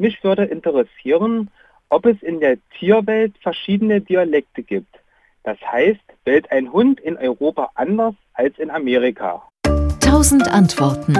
Mich würde interessieren, ob es in der Tierwelt verschiedene Dialekte gibt. Das heißt, bellt ein Hund in Europa anders als in Amerika? Tausend Antworten.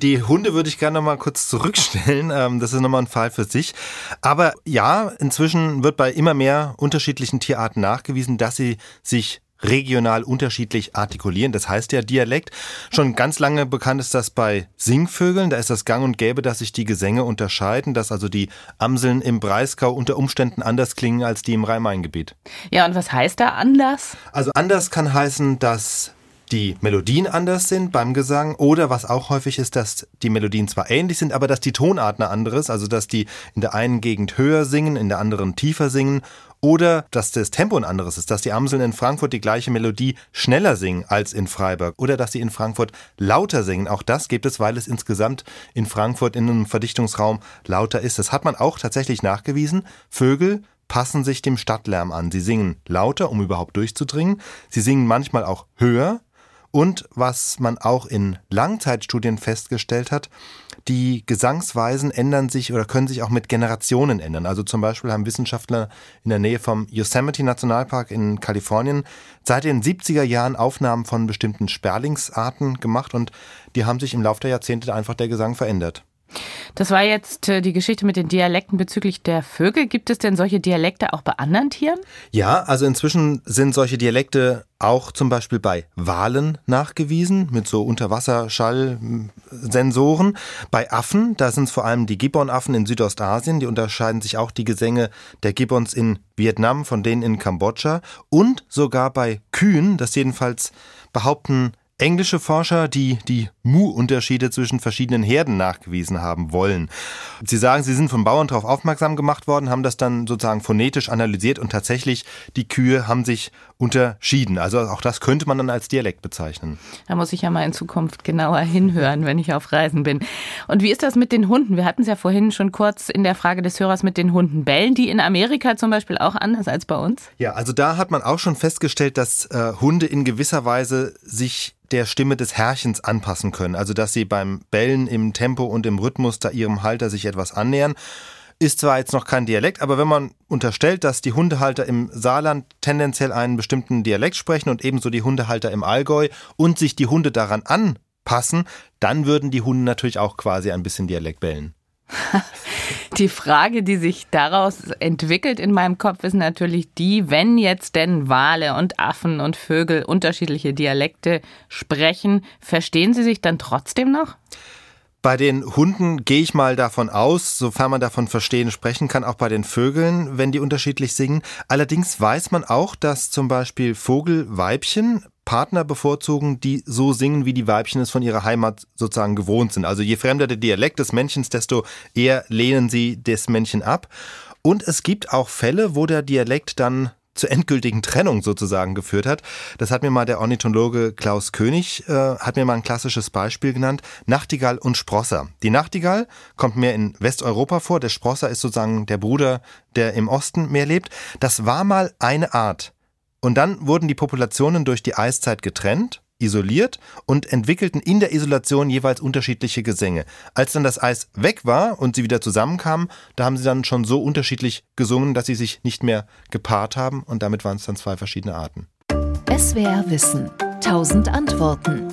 Die Hunde würde ich gerne noch mal kurz zurückstellen. Ähm, das ist nochmal ein Fall für sich. Aber ja, inzwischen wird bei immer mehr unterschiedlichen Tierarten nachgewiesen, dass sie sich regional unterschiedlich artikulieren. Das heißt ja Dialekt. Schon ganz lange bekannt ist das bei Singvögeln. Da ist das gang und gäbe, dass sich die Gesänge unterscheiden, dass also die Amseln im Breisgau unter Umständen anders klingen als die im Rhein-Main-Gebiet. Ja, und was heißt da anders? Also anders kann heißen, dass die Melodien anders sind beim Gesang oder was auch häufig ist, dass die Melodien zwar ähnlich sind, aber dass die Tonart eine andere ist, also dass die in der einen Gegend höher singen, in der anderen tiefer singen oder dass das Tempo ein anderes ist, dass die Amseln in Frankfurt die gleiche Melodie schneller singen als in Freiburg oder dass sie in Frankfurt lauter singen. Auch das gibt es, weil es insgesamt in Frankfurt in einem Verdichtungsraum lauter ist. Das hat man auch tatsächlich nachgewiesen. Vögel passen sich dem Stadtlärm an. Sie singen lauter, um überhaupt durchzudringen. Sie singen manchmal auch höher, und was man auch in Langzeitstudien festgestellt hat, die Gesangsweisen ändern sich oder können sich auch mit Generationen ändern. Also zum Beispiel haben Wissenschaftler in der Nähe vom Yosemite Nationalpark in Kalifornien seit den 70er Jahren Aufnahmen von bestimmten Sperlingsarten gemacht und die haben sich im Laufe der Jahrzehnte einfach der Gesang verändert. Das war jetzt äh, die Geschichte mit den Dialekten bezüglich der Vögel. Gibt es denn solche Dialekte auch bei anderen Tieren? Ja, also inzwischen sind solche Dialekte auch zum Beispiel bei Walen nachgewiesen mit so Unterwasserschallsensoren. Bei Affen, da sind es vor allem die Gibbonaffen in Südostasien, die unterscheiden sich auch die Gesänge der Gibbons in Vietnam von denen in Kambodscha und sogar bei Kühen, das jedenfalls behaupten englische Forscher, die die Mu-Unterschiede zwischen verschiedenen Herden nachgewiesen haben wollen. Sie sagen, sie sind von Bauern darauf aufmerksam gemacht worden, haben das dann sozusagen phonetisch analysiert und tatsächlich die Kühe haben sich unterschieden. Also auch das könnte man dann als Dialekt bezeichnen. Da muss ich ja mal in Zukunft genauer hinhören, wenn ich auf Reisen bin. Und wie ist das mit den Hunden? Wir hatten es ja vorhin schon kurz in der Frage des Hörers mit den Hunden. Bellen die in Amerika zum Beispiel auch anders als bei uns? Ja, also da hat man auch schon festgestellt, dass äh, Hunde in gewisser Weise sich der Stimme des Herrchens anpassen können. Also dass sie beim Bellen im Tempo und im Rhythmus da ihrem Halter sich etwas annähern. Ist zwar jetzt noch kein Dialekt, aber wenn man unterstellt, dass die Hundehalter im Saarland tendenziell einen bestimmten Dialekt sprechen und ebenso die Hundehalter im Allgäu und sich die Hunde daran anpassen, dann würden die Hunde natürlich auch quasi ein bisschen Dialekt bellen. Die Frage, die sich daraus entwickelt in meinem Kopf, ist natürlich die, wenn jetzt denn Wale und Affen und Vögel unterschiedliche Dialekte sprechen, verstehen sie sich dann trotzdem noch? Bei den Hunden gehe ich mal davon aus, sofern man davon verstehen sprechen kann, auch bei den Vögeln, wenn die unterschiedlich singen. Allerdings weiß man auch, dass zum Beispiel Vogelweibchen Partner bevorzugen, die so singen, wie die Weibchen es von ihrer Heimat sozusagen gewohnt sind. Also je fremder der Dialekt des Männchens, desto eher lehnen sie das Männchen ab. Und es gibt auch Fälle, wo der Dialekt dann zur endgültigen Trennung sozusagen geführt hat. Das hat mir mal der Ornithologe Klaus König, äh, hat mir mal ein klassisches Beispiel genannt. Nachtigall und Sprosser. Die Nachtigall kommt mehr in Westeuropa vor. Der Sprosser ist sozusagen der Bruder, der im Osten mehr lebt. Das war mal eine Art. Und dann wurden die Populationen durch die Eiszeit getrennt, isoliert und entwickelten in der Isolation jeweils unterschiedliche Gesänge. Als dann das Eis weg war und sie wieder zusammenkamen, da haben sie dann schon so unterschiedlich gesungen, dass sie sich nicht mehr gepaart haben und damit waren es dann zwei verschiedene Arten. SWR Wissen. Tausend Antworten.